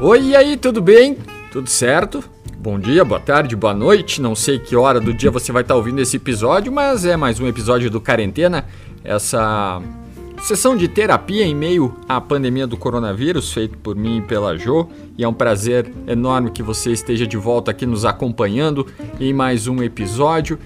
Oi, e aí, tudo bem? Tudo certo? Bom dia, boa tarde, boa noite. Não sei que hora do dia você vai estar ouvindo esse episódio, mas é mais um episódio do Quarentena. Essa sessão de terapia em meio à pandemia do coronavírus, feito por mim e pela Jo. E é um prazer enorme que você esteja de volta aqui nos acompanhando em mais um episódio.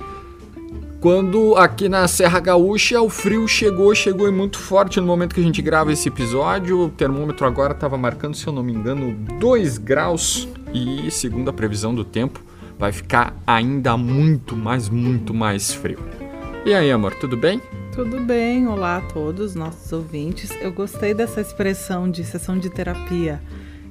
Quando aqui na Serra Gaúcha o frio chegou, chegou e muito forte no momento que a gente grava esse episódio. O termômetro agora estava marcando, se eu não me engano, 2 graus e, segundo a previsão do tempo, vai ficar ainda muito, mais, muito mais frio. E aí, amor, tudo bem? Tudo bem, olá a todos nossos ouvintes. Eu gostei dessa expressão de sessão de terapia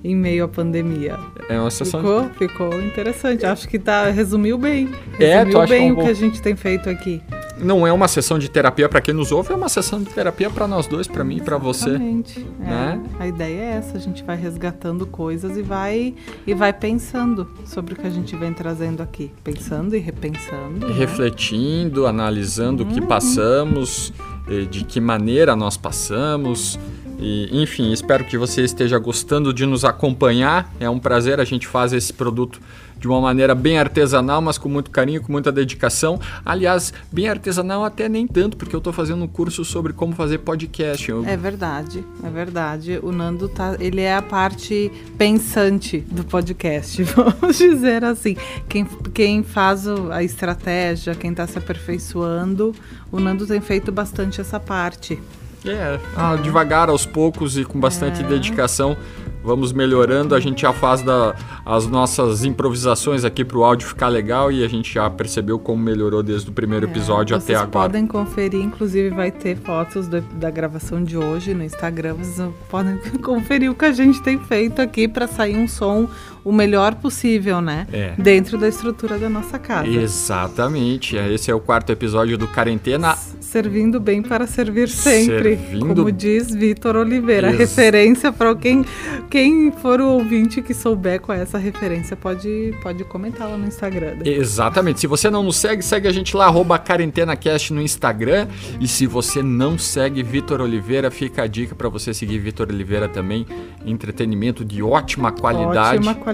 em meio à pandemia. É uma sessão. Ficou, ficou interessante. Acho que tá, resumiu bem. É, Resumiu bem é um o que a gente tem feito aqui. Não é uma sessão de terapia para quem nos ouve, é uma sessão de terapia para nós dois, para mim e para você. Exatamente. É, né? A ideia é essa, a gente vai resgatando coisas e vai e vai pensando sobre o que a gente vem trazendo aqui, pensando e repensando. né? refletindo, analisando o Uhum. que passamos, eh, de que maneira nós passamos. E, enfim, espero que você esteja gostando de nos acompanhar. É um prazer, a gente faz esse produto de uma maneira bem artesanal, mas com muito carinho, com muita dedicação. Aliás, bem artesanal até nem tanto, porque eu estou fazendo um curso sobre como fazer podcast. Eu- É verdade, é verdade. O Nando tá, ele é a parte pensante do podcast, vamos dizer assim. Quem, quem faz a estratégia, quem está se aperfeiçoando, o Nando tem feito bastante essa parte. É, ah, devagar, aos poucos e com bastante dedicação, vamos melhorando. A gente já faz da, as nossas improvisações aqui para o áudio ficar legal e a gente já percebeu como melhorou desde o primeiro episódio É, até vocês agora. podem conferir, inclusive vai ter fotos do- da gravação de hoje no Instagram. Vocês podem conferir o que a gente tem feito aqui para sair um som o melhor possível, né? É. Dentro da estrutura da nossa casa. Exatamente, esse é o quarto episódio do Quarentena. Servindo bem para servir sempre, Servindo- como diz Vitor Oliveira. Ex- Referência para quem, quem for o ouvinte que souber qual é essa referência, pode, pode comentar lá no Instagram. né? Exatamente. Se você não nos segue, segue a gente lá, arroba QuarentenaCast no Instagram. E se você não segue Vitor Oliveira, fica a dica para você seguir Vitor Oliveira também. Entretenimento de ótima qualidade. Ótima qualidade.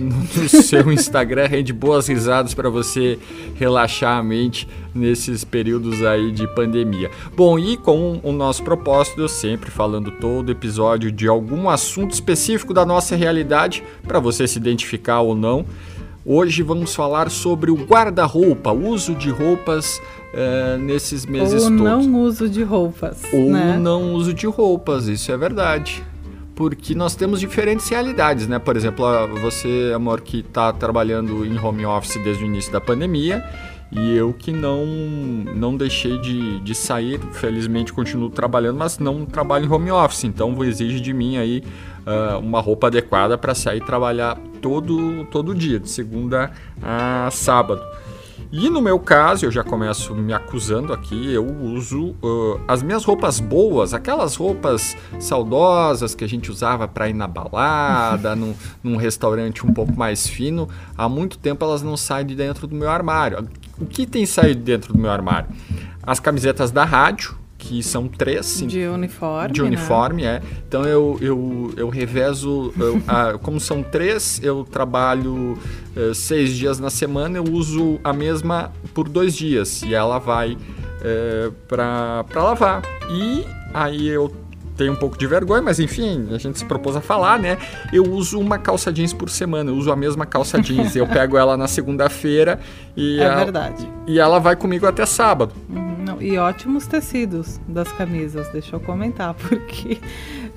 no seu Instagram rende boas risadas para você relaxar a mente nesses períodos aí de pandemia. Bom, e com o nosso propósito, eu sempre falando todo episódio de algum assunto específico da nossa realidade, para você se identificar ou não. Hoje vamos falar sobre o guarda-roupa, o uso de roupas eh, nesses meses Ou todos. não uso de roupas. Ou né? não uso de roupas, isso é verdade. Porque nós temos diferentes realidades, né? Por exemplo, você, amor, que está trabalhando em home office desde o início da pandemia, e eu que não, não deixei de, de sair, felizmente continuo trabalhando, mas não trabalho em home office, então exige de mim aí ah, uma roupa adequada para sair trabalhar todo, todo dia, de segunda a sábado. E no meu caso, eu já começo me acusando aqui, eu uso ah, as minhas roupas boas, aquelas roupas saudosas que a gente usava para ir na balada, num, num restaurante um pouco mais fino. Há muito tempo elas não saem de dentro do meu armário. O que tem saído de dentro do meu armário? As camisetas da rádio, que são três, De uniforme. de né? uniforme, é. Então eu, eu, eu revezo, eu, ah, como são três, eu trabalho eh, seis dias na semana, eu uso a mesma por dois dias e ela vai eh, pra para lavar. E aí eu tenho um pouco de vergonha, mas enfim, a gente se propôs a falar, né? Eu uso uma calça jeans por semana, eu uso a mesma calça jeans. eu pego ela na segunda-feira e, É ela- verdade. e ela vai comigo até sábado. Uhum, E ótimos tecidos das camisas, deixa eu comentar, porque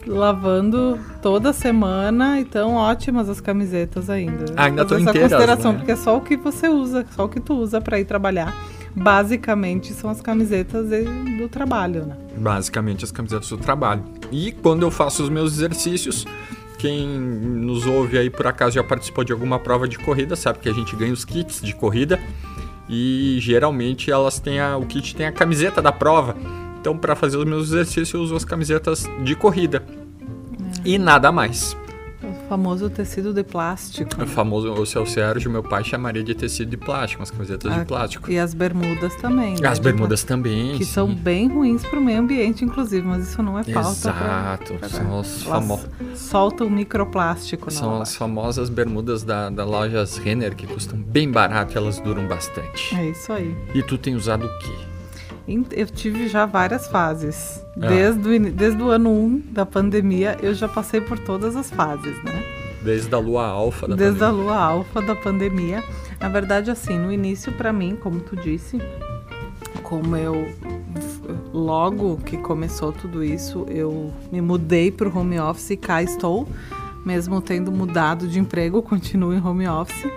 lavando toda semana, então ótimas as camisetas ainda. Ainda Fazer tão essa inteiras, consideração, né? porque é só o que você usa, só o que tu usa para ir trabalhar. Basicamente são as camisetas do trabalho, né? Basicamente as camisetas do trabalho. E quando eu faço os meus exercícios, quem nos ouve aí por acaso já participou de alguma prova de corrida, sabe que a gente ganha os kits de corrida e geralmente elas têm a, o kit tem a camiseta da prova. Então para fazer os meus exercícios eu uso as camisetas de corrida. E nada mais. Famoso tecido de plástico. O famoso, o seu Sérgio, meu pai chamaria de tecido de plástico, umas camisetas Ah, de plástico. E as bermudas também. né, As de bermudas também. Que sim. são bem ruins pro meio ambiente, inclusive, mas isso não é pauta. pra- Exato, pra- são os Elas famo- Soltam microplástico São as famosas bermudas da, da lojas Renner que custam bem barato e elas duram bastante. É isso aí. E tu tem usado o quê? Eu tive já várias fases. Ah. Desde, o, desde o ano 1 da pandemia, eu já passei por todas as fases, né? Desde a lua alfa da Desde a pandemia. lua alfa da pandemia. Na verdade, assim, no início, pra mim, como tu disse, como eu logo que começou tudo isso, eu me mudei pro home office e cá estou, mesmo tendo mudado de emprego, continuo em home office.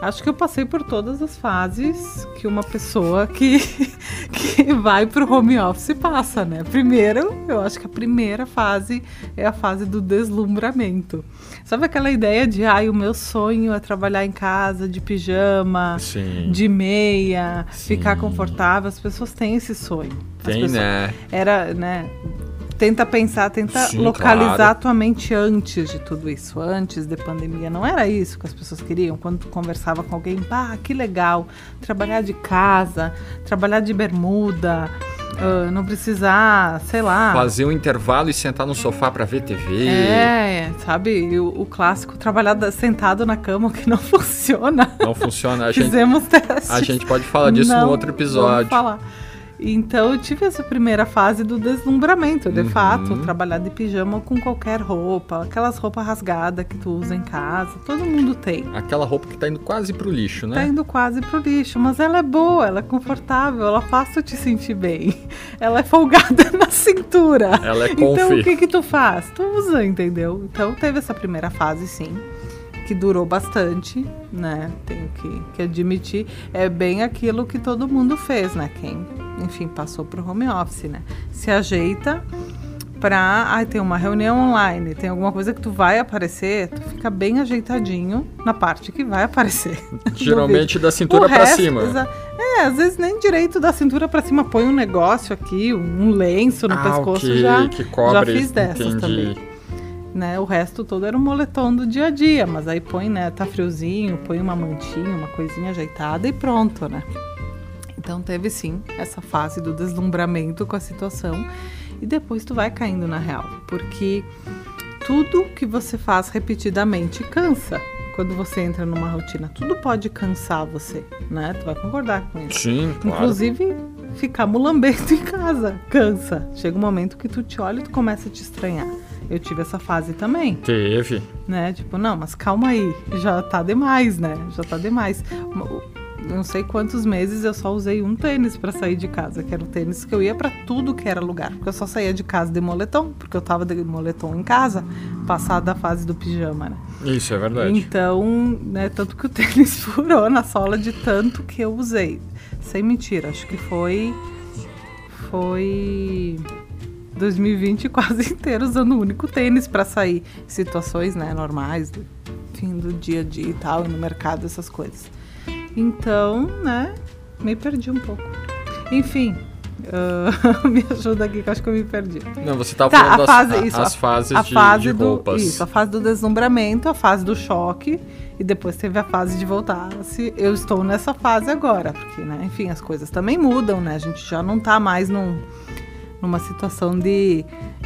Acho que eu passei por todas as fases que uma pessoa que, que vai pro home office passa, né? Primeiro, eu acho que a primeira fase é a fase do deslumbramento. Sabe aquela ideia de, ai, o meu sonho é trabalhar em casa de pijama, Sim. de meia, Sim. ficar confortável. As pessoas têm esse sonho. As Tem, pessoas- né? Era, né? Tenta pensar, tenta Sim, localizar claro. a tua mente antes de tudo isso, antes da pandemia. Não era isso que as pessoas queriam. Quando tu conversava com alguém, ah, que legal, trabalhar de casa, trabalhar de bermuda, ah, não precisar, sei lá. Fazer um intervalo e sentar no sofá pra ver TV. É, sabe, o, o clássico trabalhar da- sentado na cama, que não funciona. Não funciona. A gente, Fizemos testes. a gente pode falar disso Não, no outro vamos episódio. falar. Então eu tive essa primeira fase do deslumbramento, de Uhum. fato, trabalhar de pijama com qualquer roupa, aquelas roupas rasgadas que tu usa em casa, todo mundo tem. Aquela roupa que tá indo quase pro lixo, Tá né? indo quase pro lixo, mas ela é boa, ela é confortável, ela faz tu te sentir bem. Ela é folgada na cintura. Ela é Então o confi. que que tu faz? Tu usa, entendeu? Então teve essa primeira fase, sim, que durou bastante, né? Tenho que, que admitir. É bem aquilo que todo mundo fez, né? Quem, enfim, passou pro home office, né? Se ajeita pra. Ai, tem uma reunião online, tem alguma coisa que tu vai aparecer, tu fica bem ajeitadinho na parte que vai aparecer. Geralmente da cintura O pra resto, cima. É, às vezes nem direito da cintura pra cima põe um negócio aqui, um lenço no ah, pescoço o que, já. que cobre, fiz dessas entendi. também. Né, o resto todo era um moletom do dia a dia, mas aí põe, né, tá friozinho, põe uma mantinha, uma coisinha ajeitada e pronto, né? Então teve sim essa fase do deslumbramento com a situação e depois tu vai caindo na real, porque tudo que você faz repetidamente cansa. Quando você entra numa rotina, tudo pode cansar você, né? Tu vai concordar com isso. Sim, claro. Inclusive, ficar mulambento em casa cansa. Chega um momento que tu te olha e tu começa a te estranhar. Eu tive essa fase também, Teve. né? Tipo, não, mas calma aí, já tá demais, né? Já tá demais. Não sei quantos meses eu só usei um tênis pra sair de casa, que era o tênis que eu ia pra tudo que era lugar. Porque eu só saía de casa de moletom, porque eu tava de moletom em casa, passada a fase do pijama, né? Isso é verdade. Então, né, tanto que o tênis furou na sola de tanto que eu usei. Sem mentira, acho que foi. Foi. 2020 quase inteiro usando o único tênis pra sair. Situações, né, normais, do fim do dia a dia e tal, e no mercado, essas coisas. Então, né, me perdi um pouco. Enfim, ah, me ajuda aqui que eu acho que eu me perdi. Não, você tava Tá, falando a das, fase, a- isso, as fases a de, fase de do, roupas. Isso, a fase do deslumbramento, a fase do choque e depois teve a fase de voltar. Se eu estou nessa fase agora, porque, né, enfim, as coisas também mudam, né? A gente já não tá mais num, numa situação de,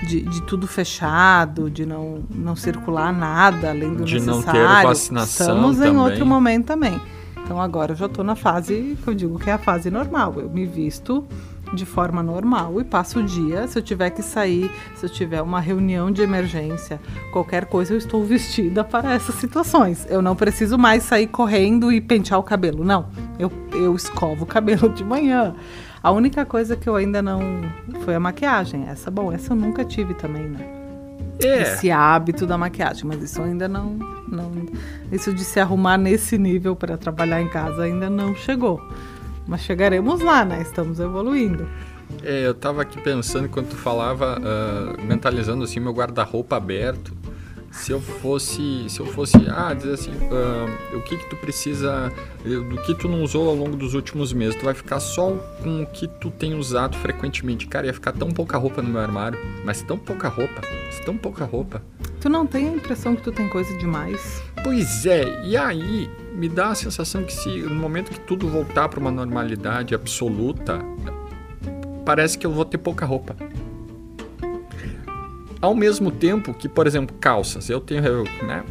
de, de tudo fechado, de não, não circular nada além do De não ter necessário. vacinação Estamos em também. outro momento também. Então agora eu já tô na fase que eu digo que é a fase normal. Eu me visto de forma normal e passo o dia. Se eu tiver que sair, se eu tiver uma reunião de emergência, qualquer coisa, eu estou vestida para essas situações. Eu não preciso mais sair correndo e pentear o cabelo. Não. Eu, eu escovo o cabelo de manhã. A única coisa que eu ainda não. foi a maquiagem. Essa, bom, essa eu nunca tive também, né? É, esse hábito da maquiagem, mas isso ainda não, não isso de se arrumar nesse nível para trabalhar em casa ainda não chegou. Mas chegaremos lá, né? Estamos evoluindo. é, eu tava aqui pensando enquanto tu falava, ah, mentalizando assim meu guarda-roupa aberto. Se eu fosse, se eu fosse, ah, dizer assim, ah, o que que tu precisa, eh, do que tu não usou ao longo dos últimos meses, tu vai ficar só com o que tu tem usado frequentemente. Cara, ia ficar tão pouca roupa no meu armário, mas tão pouca roupa, mas tão pouca roupa. Tu não tem a impressão que tu tem coisa demais? Pois é, e aí me dá a sensação que se no momento que tudo voltar para uma normalidade absoluta, parece que eu vou ter pouca roupa. Ao mesmo tempo que, por exemplo, calças. Eu tenho né,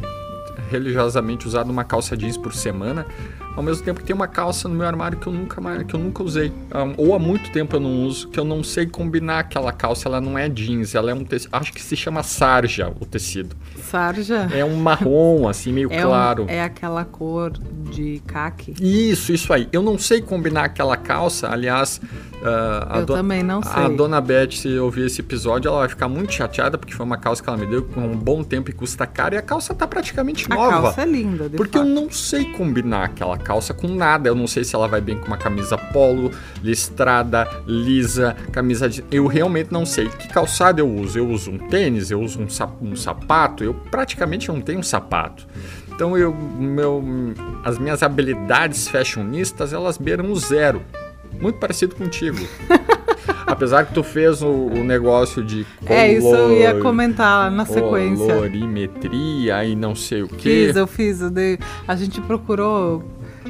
religiosamente usado uma calça jeans por semana, ao mesmo tempo que tem uma calça no meu armário que eu nunca mais, que eu nunca usei, ou há muito tempo eu não uso, que eu não sei combinar aquela calça, ela não é jeans, ela é um tecido, acho que se chama sarja o tecido. Sarja? É um marrom assim meio é claro. Um, é aquela cor de caque. Isso, isso aí. Eu não sei combinar aquela calça, aliás, uh, eu também não sei. A dona Beth, se ouvir esse episódio, ela vai ficar muito chateada porque foi uma calça que ela me deu com um bom tempo e custa caro e a calça tá praticamente nova. A calça é linda, de Porque fato. eu não sei combinar aquela calça com nada. Eu não sei se ela vai bem com uma camisa polo, listrada, lisa, camisa de. Eu realmente não sei. Que calçado eu uso? Eu uso um tênis, eu uso um, sap... um sapato. Eu praticamente não tenho um sapato. Então eu, meu, as minhas habilidades fashionistas elas beiram o zero. Muito parecido contigo. Apesar que tu fez o, o negócio de color, É, isso eu ia comentar na sequência. Colorimetria e não sei o que. Fiz, eu fiz. Eu dei, a gente procurou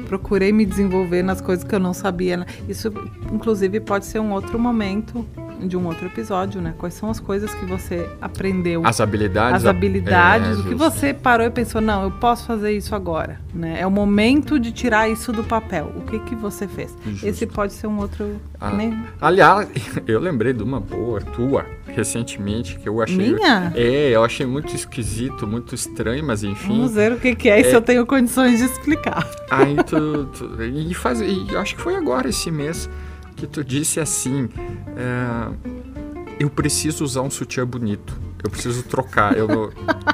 procurei me desenvolver nas coisas que eu não sabia. Né? Isso, inclusive, pode ser um outro momento de um outro episódio, né? Quais são as coisas que você aprendeu? As habilidades. As habilidades, é, o que você parou e pensou, não, eu posso fazer isso agora, né? É o momento de tirar isso do papel. O que que você fez? Justo. Esse pode ser um outro... Ah, né? Aliás, eu lembrei de uma boa tua, recentemente, que eu achei... Minha? É, eu achei muito esquisito, muito estranho, mas enfim... Vamos ver o que que é, é... se eu tenho condições de explicar. Aí tu... tu e faz... E acho que foi agora, esse mês que tu disse assim: é, eu preciso usar um sutiã bonito, eu preciso trocar, eu, não,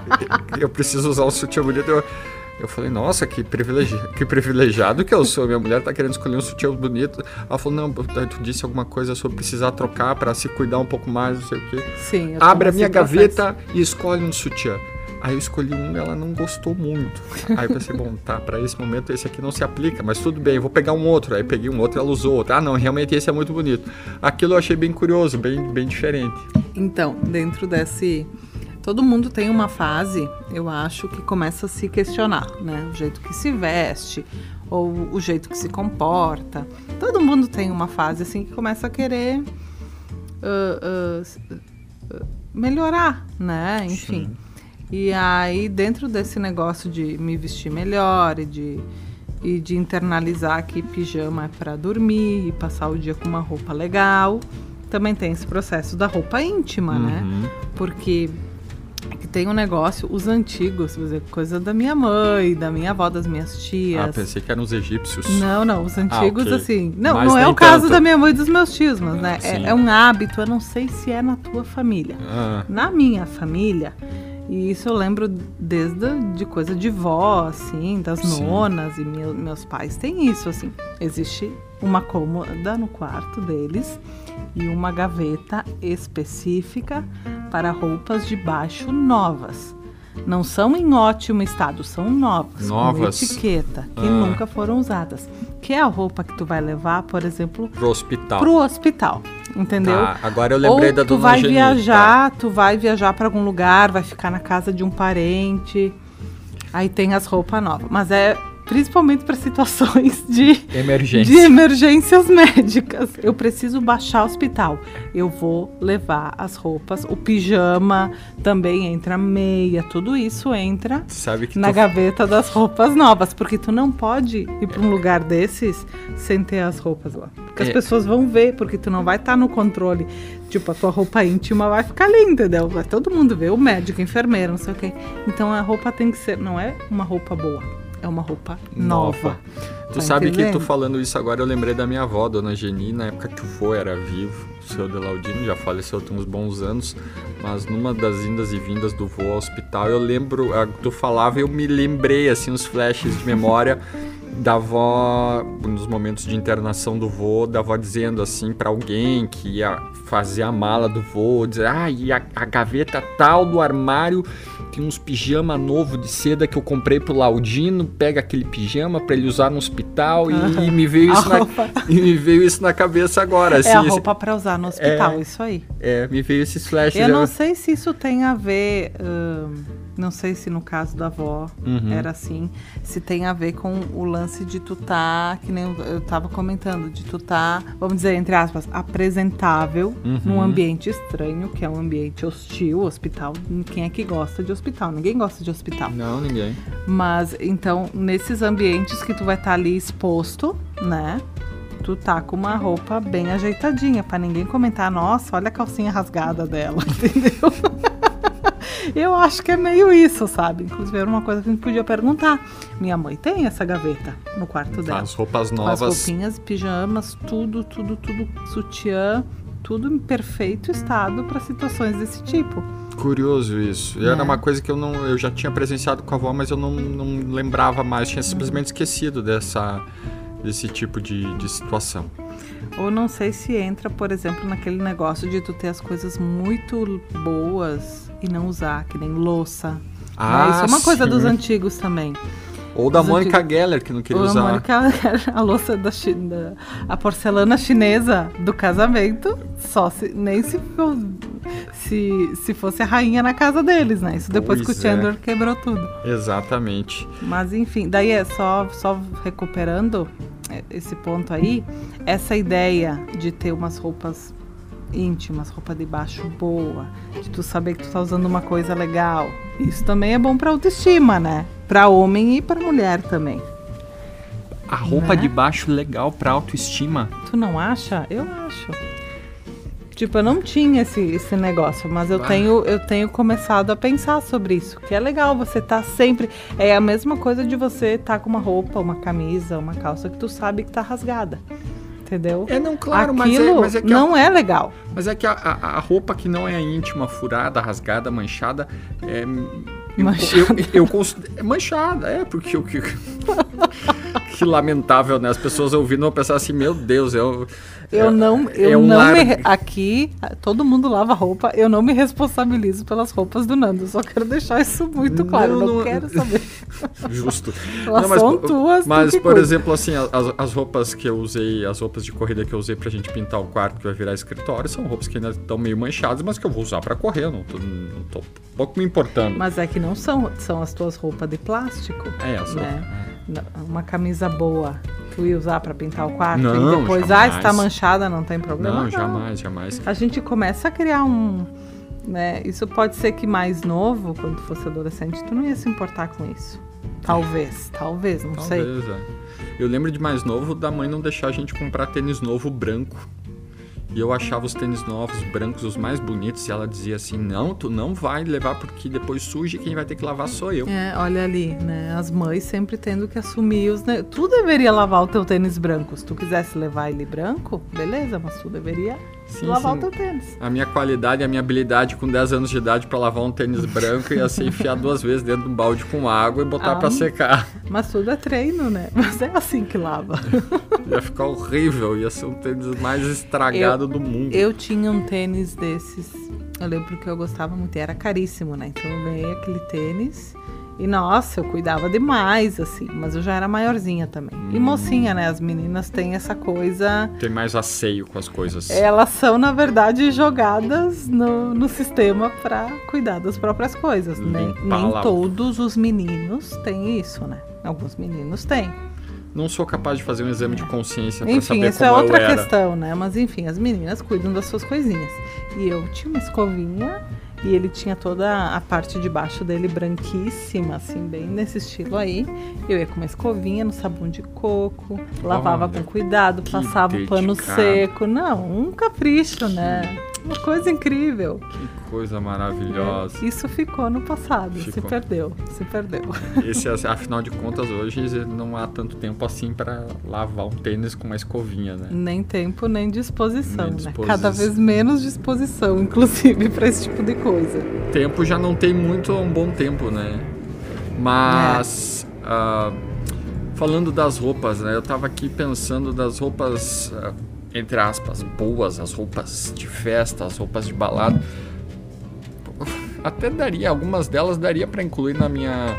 eu preciso usar um sutiã bonito. Eu, eu falei, nossa, que, privilegi que privilegiado que eu sou. Minha mulher tá querendo escolher um sutiã bonito. Ela falou, não, tu disse alguma coisa sobre precisar trocar para se cuidar um pouco mais, não sei o quê. Sim. Abre a minha gaveta e escolhe um sutiã. Aí eu escolhi um e ela não gostou muito. Aí eu pensei, bom, tá, para esse momento esse aqui não se aplica, mas tudo bem, vou pegar um outro. Aí peguei um outro e ela usou outro. Ah, não, realmente esse é muito bonito. Aquilo eu achei bem curioso, bem, bem diferente. Então, dentro desse. Todo mundo tem uma fase, eu acho, que começa a se questionar, né? O jeito que se veste, ou o jeito que se comporta. Todo mundo tem uma fase assim que começa a querer uh, uh, melhorar, né? Enfim. Sim. E aí, dentro desse negócio de me vestir melhor e de, e de internalizar que pijama é para dormir e passar o dia com uma roupa legal, também tem esse processo da roupa íntima, né? uhum. né? Porque que tem um negócio, os antigos, coisa da minha mãe, da minha avó, das minhas tias. Ah, pensei que eram os egípcios. Não, não, os antigos, ah, okay. assim. Não, mas não é o caso tanto. da minha mãe e dos meus tios, mas né, é, é, um hábito, eu não sei se é na tua família. Ah. Na minha família, e isso eu lembro desde de coisa de vó, assim, das Sim. nonas e meu, meus pais têm isso, assim. Existe uma cômoda no quarto deles e uma gaveta específica para roupas de baixo novas. Não são em ótimo estado, são novas, novas. com etiqueta, que ah. nunca foram usadas. Que é a roupa que tu vai levar, por exemplo, pro hospital. Pro hospital entendeu? Tá, agora eu lembrei Ou da tu vai viajar, tu vai viajar para algum lugar, vai ficar na casa de um parente. Aí tem as roupas novas, mas é principalmente para situações de Emergência. de emergências médicas. Eu preciso baixar o hospital. Eu vou levar as roupas, o pijama também entra meia, tudo isso entra na tu... gaveta das roupas novas, porque tu não pode ir para um lugar desses sem ter as roupas lá. Porque é. as pessoas vão ver, porque tu não vai estar tá no controle. Tipo, a tua roupa íntima vai ficar ali, entendeu? Vai todo mundo ver, o médico, a enfermeira, não sei o quê. Então a roupa tem que ser, não é uma roupa boa é uma roupa nova. nova. Tu tá sabe entendendo? que tu falando isso agora, eu lembrei da minha avó, Dona Geni, na época que o vô era vivo. O seu Delaudino já faleceu tem uns bons anos, mas numa das indas e vindas do vô ao hospital, eu lembro, tu falava, eu me lembrei, assim, uns flashes de memória da avó, nos momentos de internação do vô, da avó dizendo assim para alguém que ia fazer a mala do vô, dizer, ah, e a, a gaveta tal do armário tem uns pijama novo de seda que eu comprei pro Laudino, pega aquele pijama para ele usar no hospital e, e me veio isso na, e me veio isso na cabeça agora. Assim, é a roupa para usar no hospital, é, isso aí. É, me veio esses flashes. Eu não sei se isso tem a ver. Não sei se no caso da avó Uhum. era assim. Se tem a ver com o lance de tu tá, que nem eu- eu tava comentando, de tu tá, vamos dizer, entre aspas, apresentável Uhum. num ambiente estranho, que é um ambiente hostil, hospital. Quem é que gosta de hospital? Ninguém gosta de hospital. Não, ninguém. Mas então, nesses ambientes que tu vai estar ali exposto, né? Tu tá com uma roupa bem ajeitadinha, pra ninguém comentar, nossa, olha a calcinha rasgada dela, entendeu? Eu acho que é meio isso, sabe? Inclusive, era uma coisa que a gente podia perguntar. Minha mãe tem essa gaveta no quarto dela. As roupas Com as novas. roupinhas, pijamas, tudo, tudo, tudo, sutiã, tudo em perfeito estado para situações desse tipo. Curioso isso. E É. Era uma coisa que eu não. Eu já tinha presenciado com a avó, mas eu não, não lembrava mais. Tinha simplesmente esquecido dessa, desse tipo de, de situação. Ou não sei se entra, por exemplo, naquele negócio de tu ter as coisas muito boas e não usar, que nem louça. né? Isso é uma coisa Ah, sim. dos antigos também. Ou da Mônica antigos. Geller, que não queria Ou a usar. Mônica, a louça da, a porcelana chinesa do casamento, só se nem se, se se fosse a rainha na casa deles, né? Isso depois Pois que o é. Chandler quebrou tudo. Exatamente. Mas enfim, daí é só, só recuperando é, esse ponto aí, essa ideia de ter umas roupas íntimas, roupa de baixo boa, de tu saber que tu tá usando uma coisa legal. Isso também é bom pra autoestima, né? Pra homem e pra mulher também. A roupa Né? de baixo legal pra autoestima. Tu não acha? Eu acho. Tipo, eu não tinha esse, esse negócio, mas eu tenho, eu tenho começado a pensar sobre isso. Que é legal você tá sempre. É a mesma coisa de você tá com uma roupa, uma camisa, uma calça que tu sabe que tá rasgada. Entendeu? É, não, claro, mas Aquilo é, mas é que a- não é legal. Mas é que a, a- a roupa que não é íntima, furada, rasgada, manchada, é. Manchada. Eu, eu, cons- é manchada, é, porque o que. que lamentável, né? As pessoas ouvindo vão pensar assim, meu Deus, eu. Eu é- não, é eu um não lar- me, aqui todo mundo lava roupa. Eu não me responsabilizo pelas roupas do Nando. Só quero deixar isso muito claro. Não, Não, não- quero saber. Justo. Elas Não, mas, são tuas. tu Mas, por cuida. exemplo, assim, as, as roupas que eu usei, as roupas de corrida que eu usei pra gente pintar o quarto que vai virar escritório, são roupas que ainda estão meio manchadas, mas que eu vou usar pra correr, não tô, não tô pouco me importando. Mas é que não são, são as tuas roupas de plástico. É, as né? Não, Uma camisa boa, tu ia usar pra pintar o quarto Não, e depois, jamais. ah, está manchada, não tem problema. Não, jamais, jamais. A gente começa a criar um. Né? Isso pode ser que mais novo, quando fosse adolescente, tu não ia se importar com isso. Talvez, talvez, não sei. Talvez, é. Eu lembro de mais novo da mãe não deixar a gente comprar tênis novo branco. E eu achava os tênis novos, brancos, os mais bonitos. E ela dizia assim: Não, tu não vai levar porque depois suja e quem vai ter que lavar sou eu. É, olha ali, né? As mães sempre tendo que assumir os. Tu deveria lavar o teu tênis branco. Se tu quisesse levar ele branco, beleza, mas tu deveria Sim, lavar sim. o teu tênis. A minha qualidade a minha habilidade com 10 anos de idade pra lavar um tênis branco ia ser enfiar duas vezes dentro de um balde com água e botar Ah. pra secar. Mas tudo é treino, né? Mas é assim que lava. Ia ficar horrível, ia ser um tênis mais estragado do mundo. Eu tinha um tênis desses. Eu lembro que eu gostava muito. e Era caríssimo, né? Então eu ganhei aquele tênis. E nossa, eu cuidava demais, assim. Mas eu já era maiorzinha também. E Hum. mocinha, né? As meninas têm essa coisa. Tem mais asseio com as coisas. Elas são, na verdade, jogadas no, no sistema pra cuidar das próprias coisas. Nem, Limpar, nem lavar. todos os meninos têm isso, né? Alguns meninos têm. Não sou capaz de fazer um exame de consciência pra Enfim, saber essa como é outra questão, né? Mas enfim, as meninas cuidam das suas coisinhas. E eu tinha uma escovinha e ele tinha toda a parte de baixo dele branquíssima, assim, bem nesse estilo aí. Eu ia com uma escovinha no sabão de coco, lavava Olha, com cuidado, passava o pano seco. Não, um capricho, né? Uma coisa incrível. Que coisa maravilhosa. Isso ficou no passado, se Ficou. perdeu, se perdeu. Esse, afinal de contas, hoje não há tanto tempo assim pra lavar um tênis com uma escovinha, né? Nem tempo, nem disposição, Nem né? Cada vez menos disposição, inclusive, para esse tipo de coisa. Tempo já não tem muito há um bom tempo, né? Mas ah, falando das roupas, né? Eu tava aqui pensando das roupas, ah, entre aspas, boas, as roupas de festa, as roupas de balada. Até daria, algumas delas daria pra incluir na minha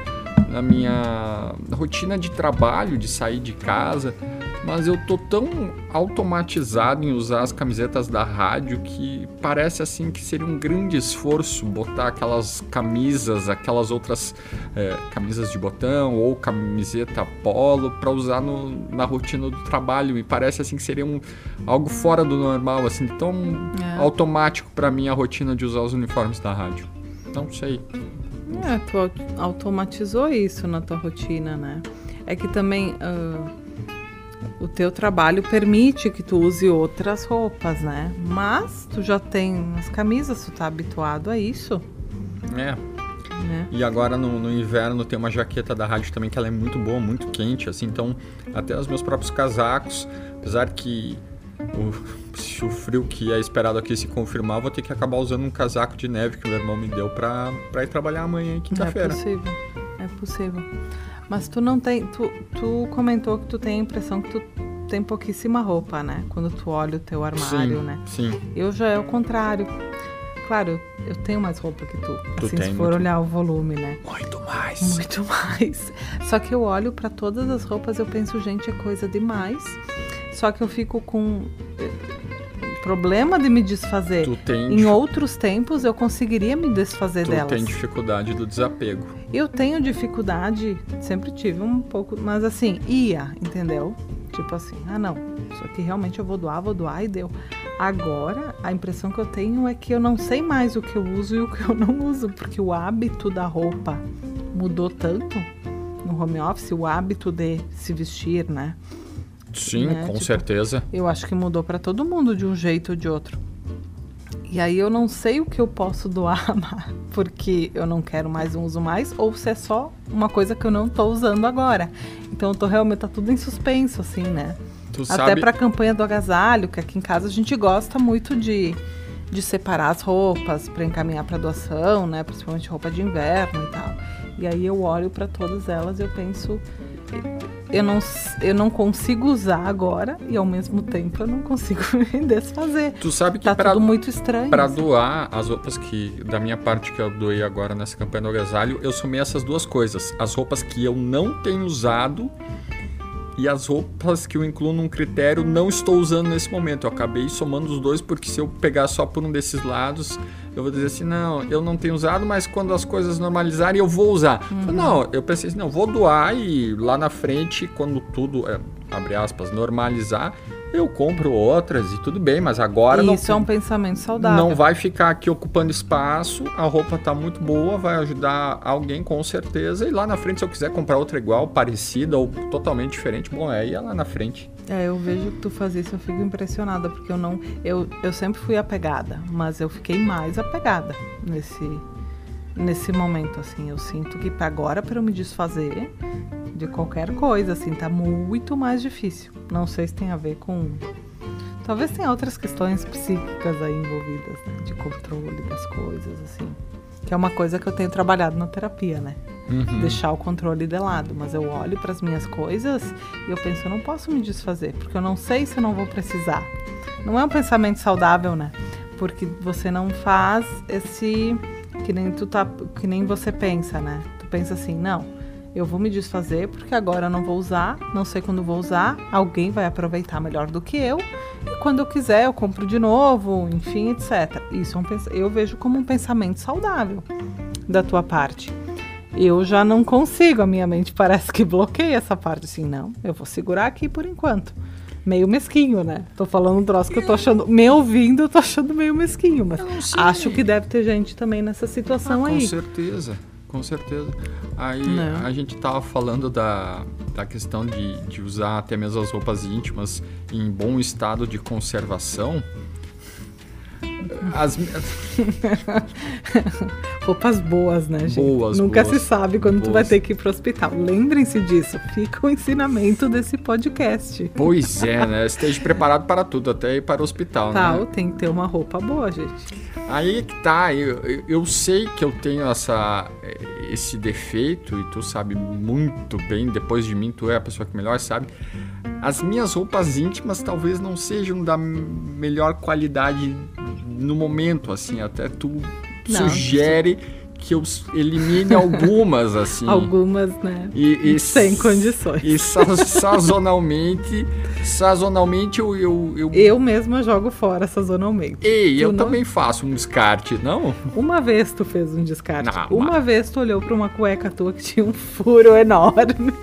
na minha rotina de trabalho, de sair de casa. mas eu tô tão automatizado em usar as camisetas da rádio que parece assim que seria um grande esforço botar aquelas camisas, aquelas outras é, camisas de botão ou camiseta polo para usar no, na rotina do trabalho. Me parece assim que seria um, algo fora do normal, assim, tão É. automático para mim a rotina de usar os uniformes da rádio. Não sei. É, tu au- automatizou isso na tua rotina, né? É que também ah, o teu trabalho permite que tu use outras roupas, né? Mas tu já tem as camisas, tu tá habituado a isso, É, né? E agora no, no inverno tem uma jaqueta da rádio também que ela é muito boa, muito quente, assim, então até os meus próprios casacos, apesar que o, se o frio que é esperado aqui se confirmar, eu vou ter que acabar usando um casaco de neve que o meu irmão me deu pra, pra ir trabalhar amanhã em É quinta-feira. possível, é possível. Mas tu não tem, tu, tu comentou que tu tem a impressão que tu tem pouquíssima roupa, né? Quando tu olha o teu armário, sim, né? sim. Eu já é o contrário. Claro, eu tenho mais roupa que tu. Tu assim, se for muito. olhar o volume, né? Muito mais. Muito mais. Só que eu olho pra todas as roupas, eu penso, gente, é coisa demais. Só que eu fico com eh, problema de me desfazer. Tu tem, Em outros tempos eu conseguiria me desfazer tu delas. tem dificuldade do desapego. Eu tenho dificuldade, sempre tive um pouco, mas assim, ia, entendeu? Tipo assim, ah não, isso aqui realmente eu vou doar, vou doar e deu. Agora, a impressão que eu tenho é que eu não sei mais o que eu uso e o que eu não uso, porque o hábito da roupa mudou tanto no home office, o hábito de se vestir, né? Sim, Né, com tipo- certeza. Eu acho que mudou pra todo mundo de um jeito ou de outro. E aí eu não sei o que eu posso doar, porque eu não quero mais, não uso mais, ou se é só uma coisa que eu não tô usando agora. Então eu tô realmente tá tudo em suspenso, assim, né? Tu Até sabe, pra campanha do agasalho, que aqui em casa a gente gosta muito de, de separar as roupas pra encaminhar pra doação, né? Principalmente roupa de inverno e tal. E aí eu olho pra todas elas e eu penso, eu não, eu não consigo usar agora e ao mesmo tempo eu não consigo me desfazer. tu sabe que Tá pra, tudo muito estranho. Pra assim. doar as roupas que, da minha parte que eu doei agora nessa campanha do agasalho, eu somei essas duas coisas. As roupas que eu não tenho usado e as roupas que eu incluo num critério não estou usando nesse momento. Eu acabei somando os dois porque se eu pegar só por um desses lados, eu vou dizer assim, não, eu não tenho usado, mas quando as coisas normalizarem eu vou usar. Falei, Não, eu pensei assim, não, vou doar e lá na frente, quando tudo, é, abre aspas, normalizar, eu compro outras e tudo bem, mas agora não Isso é um pensamento saudável. não vai ficar aqui ocupando espaço, a roupa tá muito boa, vai ajudar alguém com certeza. E lá na frente, se eu quiser comprar outra igual, parecida ou totalmente diferente, bom, aí é lá na frente. É, eu vejo que tu faz isso, eu fico impressionada, porque eu não. Eu, eu sempre fui apegada, mas eu fiquei mais apegada nesse, nesse momento, assim. Eu sinto que pra agora, para eu me desfazer de qualquer coisa, assim, tá muito mais difícil. Não sei se tem a ver com. Talvez tenha outras questões psíquicas aí envolvidas, né? De controle das coisas, assim. Que é uma coisa que eu tenho trabalhado na terapia, né? Uhum. deixar o controle de lado, mas eu olho para as minhas coisas e eu penso, eu não posso me desfazer, porque eu não sei se eu não vou precisar. Não é um pensamento saudável, né? Porque você não faz esse que nem tu tá, que nem você pensa, né? Tu pensa assim, não, eu vou me desfazer porque agora eu não vou usar, não sei quando vou usar, alguém vai aproveitar melhor do que eu, e quando eu quiser eu compro de novo, enfim, etc. Isso é um, eu vejo como um pensamento saudável da tua parte eu já não consigo, a minha mente parece que bloqueia essa parte assim, não, eu vou segurar aqui por enquanto. Meio mesquinho, né? Tô falando um troço que eu tô achando, me ouvindo, eu tô achando meio mesquinho, mas não sei. acho que deve ter gente também nessa situação Ah, com aí. certeza, com certeza. Aí Né? a gente tava falando da, da questão de, de usar até mesmo as roupas íntimas em bom estado de conservação. As, Roupas boas, né, gente? Boas, Nunca boas. se sabe quando tu vai Boas. ter que ir pro hospital. Lembrem-se disso. Fica o ensinamento desse podcast. pois é, né? Esteja preparado para tudo, até ir para o hospital, né? Tal, tem que ter uma roupa boa, gente. Aí que tá, eu, eu- eu sei que eu tenho essa, esse defeito e tu sabe muito bem, depois de mim tu é a pessoa que melhor sabe. As minhas roupas íntimas talvez não sejam da melhor qualidade no momento, assim, até tu Não, sugere que eu elimine algumas, assim. Algumas, né? E, e Sem condições. E sa- sazonalmente Sazonalmente eu. Eu, eu... Eu mesma jogo fora sazonalmente. Ei, Tu eu não- também faço um descarte, não? Uma vez tu fez um descarte. Não, Uma mas- vez tu olhou pra uma cueca tua que tinha um furo enorme.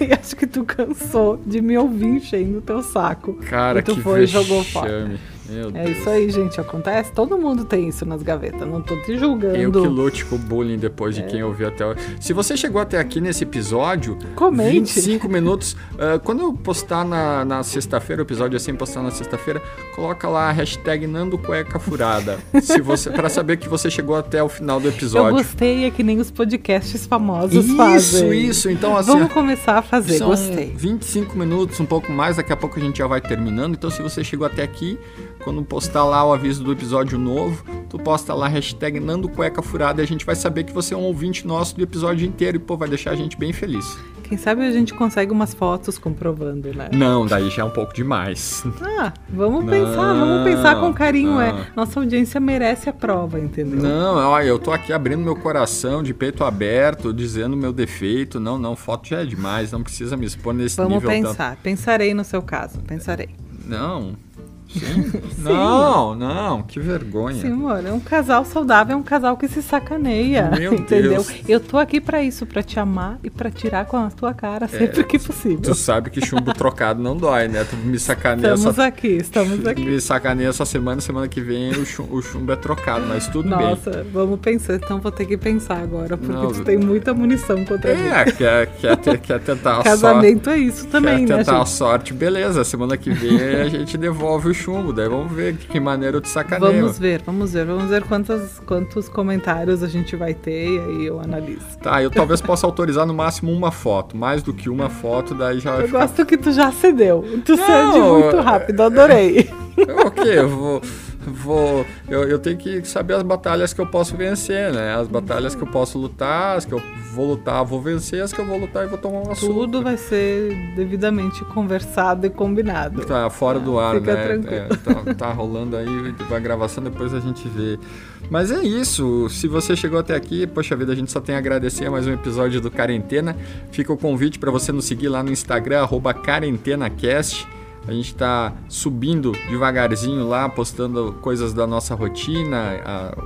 E acho que tu cansou de me ouvir enchendo o teu saco. Cara, E tu que foi e jogou fora. Meu É Deus. isso aí, gente. Acontece. Todo mundo tem isso nas gavetas. Não tô te julgando. Eu que lute com o bullying depois É. de quem ouviu até. Se você chegou até aqui nesse episódio, Comente. 25 minutos. ah, quando eu postar na, na sexta-feira, o episódio é sempre postar na sexta-feira, coloca lá a hashtag Nando Cueca Furada. se você, pra saber que você chegou até o final do Eu episódio. gostei, é que nem os podcasts famosos Isso, fazem. isso. Então, assim. Vamos começar a fazer. São Gostei. 25 minutos, um pouco mais, daqui a pouco a gente já vai terminando. Então, se você chegou até aqui, quando postar lá o aviso do episódio novo, tu posta lá a hashtag Nando Cueca Furada e a gente vai saber que você é um ouvinte nosso do episódio inteiro e, pô, vai deixar a gente bem feliz. Quem sabe a gente consegue umas fotos comprovando, né? Não, daí já é um pouco demais. Ah, vamos Não, pensar, vamos pensar com carinho, não. é. Nossa audiência merece a prova, entendeu? Não, olha, eu tô aqui abrindo meu coração de peito aberto, dizendo meu defeito. Não, não, foto já é demais, não precisa me expor nesse Vamos nível tanto. pensar. Pensarei no seu caso, pensarei. Não. Sim. Não, não, que vergonha. Sim, amor, é um casal saudável, é um casal que se sacaneia, Meu entendeu? Deus. Eu tô aqui pra isso, pra te amar e pra tirar com a tua cara sempre que possível. É, Tu sabe que chumbo trocado não dói, né? Tu me sacaneia Estamos essa, aqui, estamos aqui. me sacaneia essa semana, semana que vem o chumbo, o chumbo é trocado, mas tudo Nossa, vamos pensar. Então vou ter que pensar agora, porque Não, tu tem muita munição contra bem. mim. É, quer, quer, ter- quer tentar a sorte. Casamento é isso também, quer né, tentar a gente? sorte, beleza. Semana que vem a gente devolve o chumbo, daí vamos ver de que maneira eu te sacaneio. Vamos ver, vamos ver, vamos ver quantas, quantos comentários a gente vai ter e aí eu analiso. Tá, eu talvez possa autorizar no máximo uma foto. Mais do que uma foto, daí já Eu gosto que tu já cedeu. Tu Não, cede muito é- rápido, adorei. Ok, eu vou. Vou eu, eu tenho que saber as batalhas que eu posso vencer, né? As batalhas que eu posso lutar, as que eu vou lutar, vou vencer, as que eu vou lutar e vou tomar uma surra. Tudo vai ser devidamente conversado e combinado. Tá fora do ar, Fica né? tranquilo. É, tá, tá rolando aí, vai gravação, depois a gente vê. Mas é isso. Se você chegou até aqui, poxa vida, a gente só tem a agradecer mais um episódio do Quarentena. Fica o convite para você nos seguir lá no Instagram, arroba QuarentenaCast. A gente está subindo devagarzinho lá, postando coisas da nossa rotina, a-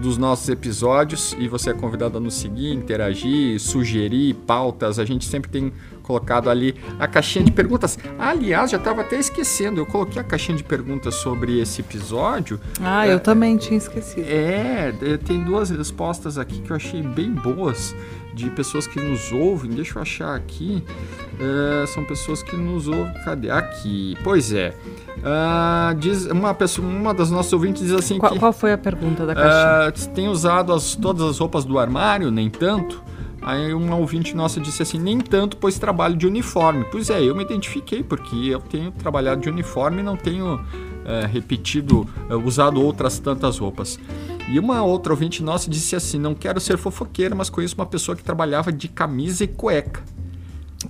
dos nossos episódios. E você é convidado a nos seguir, interagir, sugerir pautas. A gente sempre tem colocado ali a caixinha de perguntas. Aliás, já estava até esquecendo, eu coloquei a caixinha de perguntas sobre esse episódio. Ah, eu também tinha esquecido. É, é, tem duas respostas aqui que eu achei bem boas de pessoas que nos ouvem. Deixa eu achar aqui. É, são pessoas que nos ouvem. Cadê? Aqui. Pois é. Ah, diz uma pessoa, uma das nossas ouvintes diz assim Qual, que qual foi a pergunta da caixinha? ah, tem usado as- todas as roupas do armário, nem tanto. Aí uma ouvinte nossa disse assim, nem tanto, pois trabalho de uniforme. Pois é, eu me identifiquei, porque eu tenho trabalhado de uniforme e não tenho eh, repetido, eh, usado outras tantas roupas. E uma outra ouvinte nossa disse assim, não quero ser fofoqueira, mas conheço uma pessoa que trabalhava de camisa e cueca.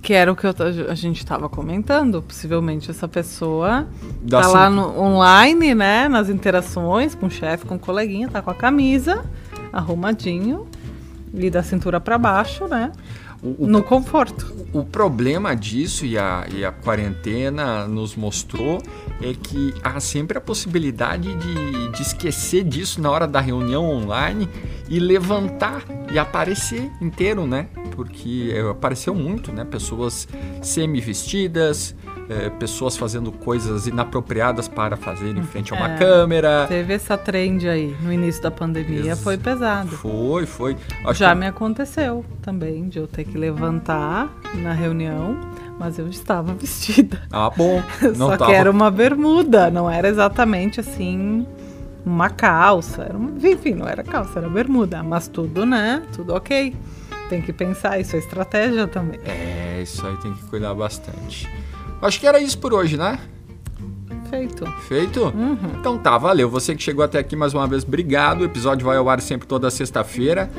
Que era o que eu a gente estava comentando. Possivelmente essa pessoa Da tá lá no, online, né? Nas interações com o chefe, com o coleguinha, tá com a camisa, arrumadinho, e da cintura para baixo, né? O- o No conforto. O problema disso, e a, e a quarentena nos mostrou, é que há sempre a possibilidade de, de esquecer disso na hora da reunião online e levantar e aparecer inteiro, né? Porque é, apareceu muito, né? Pessoas semi-vestidas, é, pessoas fazendo coisas inapropriadas para fazer em frente a uma É. câmera. Teve essa trend aí no início da pandemia, Ex- foi pesado. Foi, foi. Acho Já que- me aconteceu também de eu ter que levantar na reunião, mas eu estava vestida. Ah, bom. Só tava... que era uma bermuda, não era exatamente assim uma calça. Era uma- enfim, não era calça, era bermuda. Mas tudo, né? Tudo ok. Tem que pensar, isso é estratégia também. É, isso aí tem que cuidar bastante. Acho que era isso por hoje, né? Feito. Feito? Uhum. Então tá, valeu. Você que chegou até aqui mais uma vez, obrigado. O episódio vai ao ar sempre toda sexta-feira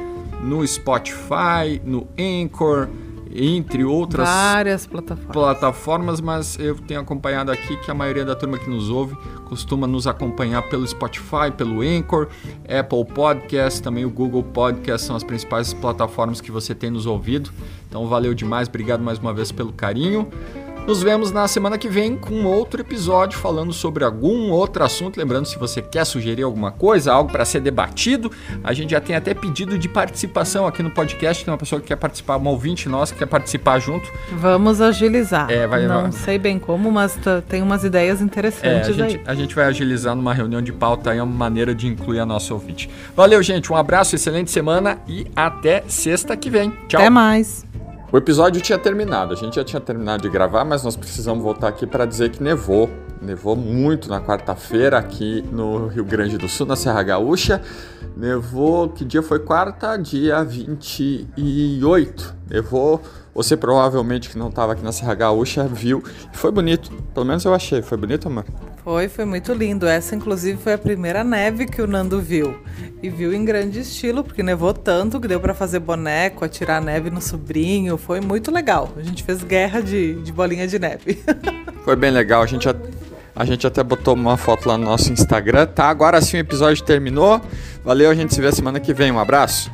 no Spotify, no Anchor, entre outras Várias plataformas. plataformas, mas eu tenho acompanhado aqui que a maioria da turma que nos ouve costuma nos acompanhar pelo Spotify, pelo Anchor, Apple Podcast, também o Google Podcast são as principais plataformas que você tem nos ouvido. Então valeu demais, obrigado mais uma vez pelo carinho. Nos vemos na semana que vem com outro episódio falando sobre algum outro assunto. Lembrando, se você quer sugerir alguma coisa, algo para ser debatido, a gente já tem até pedido de participação aqui no podcast. Tem uma pessoa que quer participar, uma ouvinte nossa que quer participar junto. Vamos agilizar. É, vai- Não vai- sei bem como, mas tem umas ideias É, a, interessantes gente, aí. a gente vai agilizar numa reunião de pauta aí, é uma maneira de incluir a nossa ouvinte. Valeu, gente. Um abraço, excelente semana e até sexta que vem. Tchau. Até mais. O episódio tinha terminado, a gente já tinha terminado de gravar, mas nós precisamos voltar aqui para dizer que nevou. Nevou muito na quarta-feira aqui no Rio Grande do Sul, na Serra Gaúcha. Nevou, que dia foi quarta? Dia 28. Nevou, você provavelmente que não estava aqui na Serra Gaúcha viu. Foi bonito, pelo menos eu achei. Foi bonito, amor? Foi, foi muito lindo. Essa, inclusive, foi a primeira neve que o Nando viu. E viu em grande estilo, porque nevou tanto que deu pra fazer boneco, atirar neve no sobrinho. Foi muito legal. A gente fez guerra de, de bolinha de neve. Foi bem legal, a gente, a, a gente até botou uma foto lá no nosso Instagram, tá? Agora sim o episódio terminou. Valeu, a gente se vê semana que vem. Um abraço.